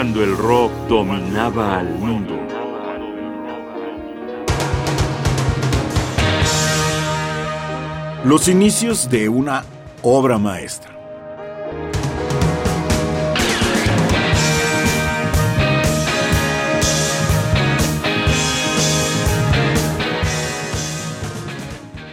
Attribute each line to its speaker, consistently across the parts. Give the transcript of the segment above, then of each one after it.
Speaker 1: cuando el rock dominaba al mundo.
Speaker 2: Los inicios de una obra maestra.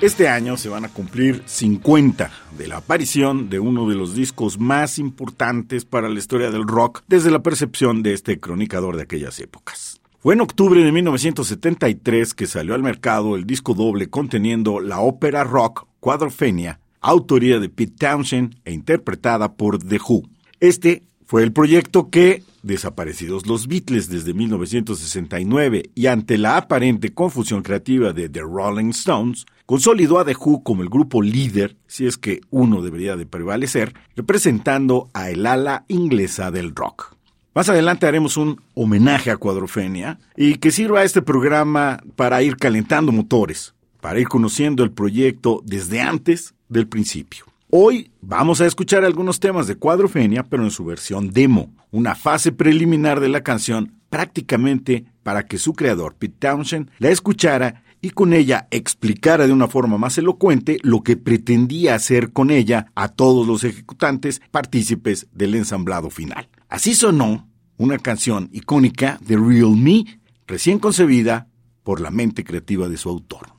Speaker 2: Este año se van a cumplir 50 de la aparición de uno de los discos más importantes para la historia del rock desde la percepción de este cronicador de aquellas épocas. Fue en octubre de 1973 que salió al mercado el disco doble conteniendo la ópera rock Quadrophenia, autoría de Pete Townshend e interpretada por The Who. Este fue el proyecto que, desaparecidos los Beatles desde 1969 y ante la aparente confusión creativa de The Rolling Stones, consolidó a The Who como el grupo líder, si es que uno debería de prevalecer, representando a el ala inglesa del rock. Más adelante haremos un homenaje a Cuadrofenia y que sirva este programa para ir calentando motores, para ir conociendo el proyecto desde antes del principio. Hoy vamos a escuchar algunos temas de Cuadrofenia, pero en su versión demo, una fase preliminar de la canción prácticamente para que su creador, Pete Townshend, la escuchara y con ella explicara de una forma más elocuente lo que pretendía hacer con ella a todos los ejecutantes partícipes del ensamblado final. Así sonó una canción icónica de Real Me, recién concebida por la mente creativa de su autor.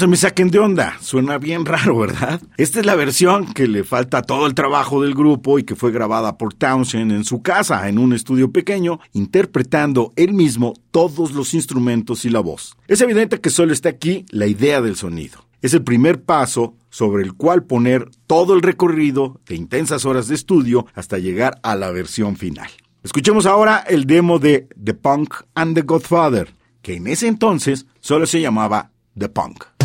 Speaker 2: Se me saquen de onda, suena bien raro, ¿verdad? Esta es la versión que le falta todo el trabajo del grupo y que fue grabada por Townshend en su casa, en un estudio pequeño, interpretando él mismo todos los instrumentos y la voz. Es evidente que solo está aquí la idea del sonido. Es el primer paso sobre el cual poner todo el recorrido de intensas horas de estudio hasta llegar a la versión final. Escuchemos ahora el demo de The Punk and the Godfather, que en ese entonces solo se llamaba The Punk.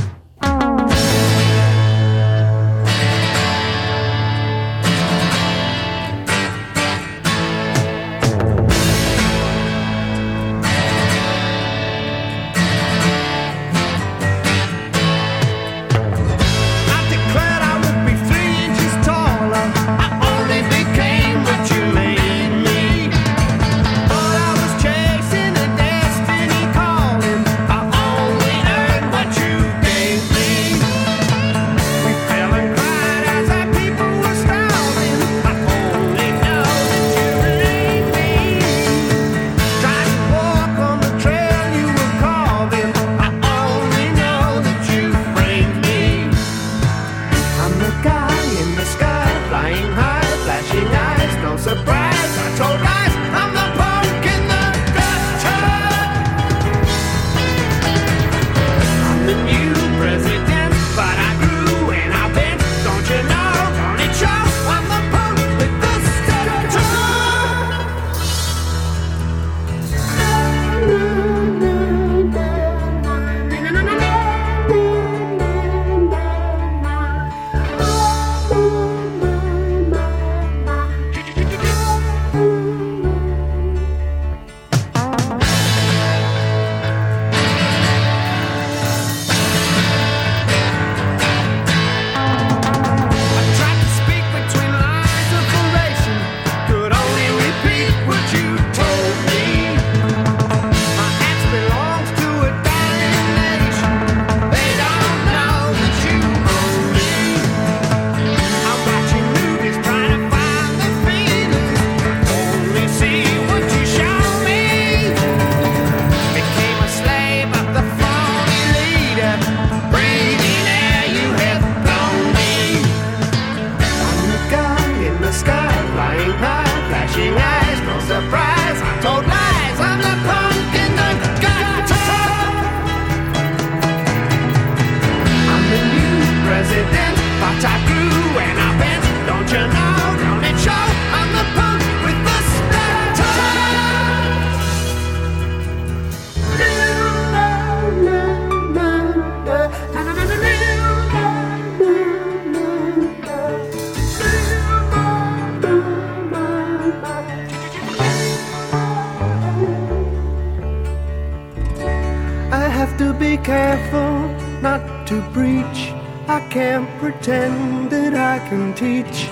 Speaker 3: Pretend that I can teach,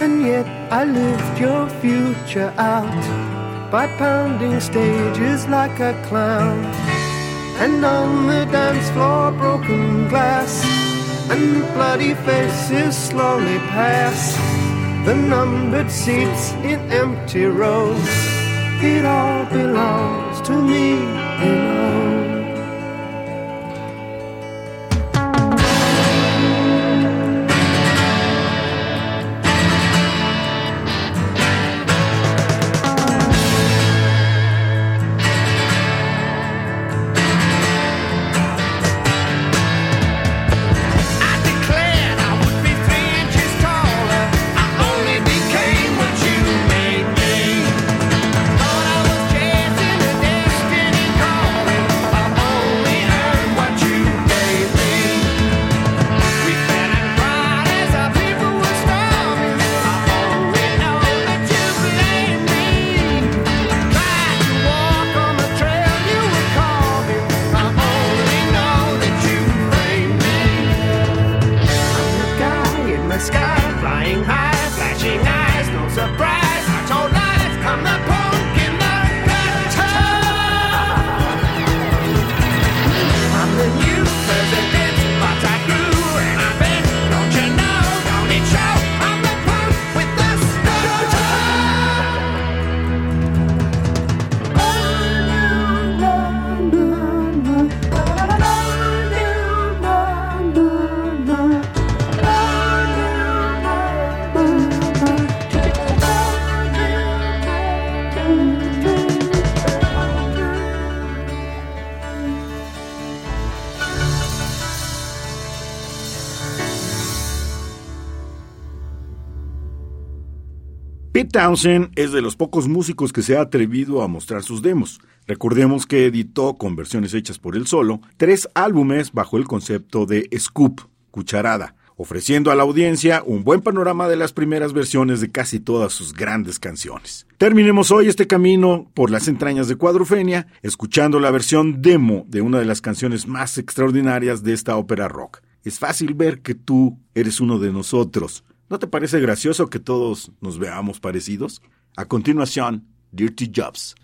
Speaker 3: and yet I lift your future out by pounding stages like a clown. And on the dance floor, broken glass and bloody faces slowly pass. The numbered seats in empty rows, it all belongs to me, you. Pete Townsend es de los pocos músicos que se ha atrevido a mostrar sus demos. Recordemos que editó, con versiones hechas por él solo, tres álbumes bajo el concepto de scoop, cucharada, ofreciendo a la audiencia un buen panorama de las primeras versiones de casi todas sus grandes canciones. Terminemos hoy este camino por las entrañas de Cuadrofenia, escuchando la versión demo de una de las canciones más extraordinarias de esta ópera rock. Es fácil ver que tú eres uno de nosotros. ¿No te parece gracioso que todos nos veamos parecidos? A continuación, Dirty Jobs.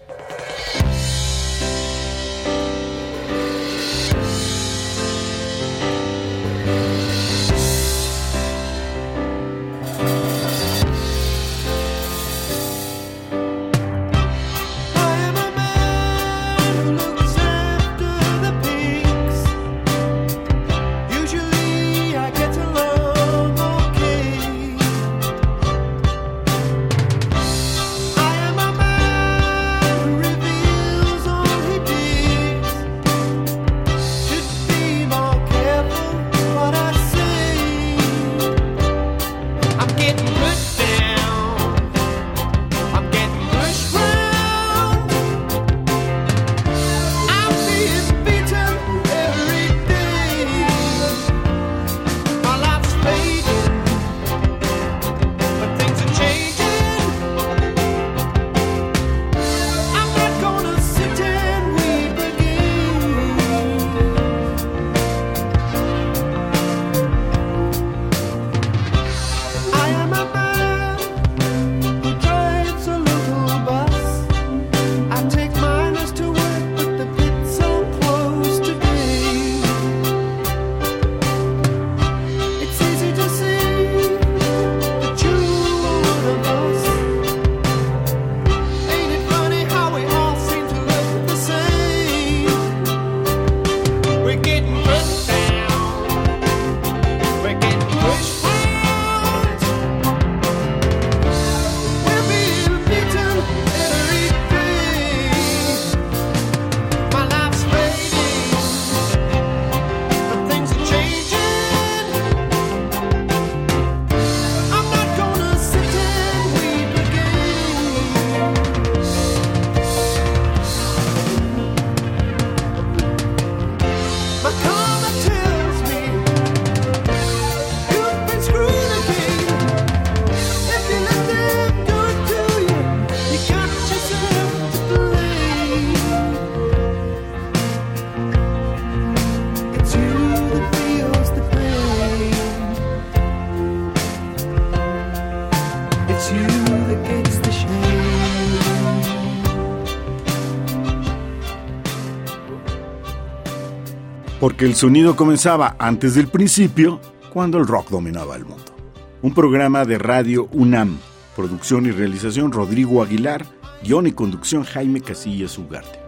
Speaker 3: porque el sonido comenzaba antes del principio, cuando el rock dominaba el mundo. Un programa de radio UNAM, producción y realización Rodrigo Aguilar, guion y conducción Jaime Casillas Ugarte.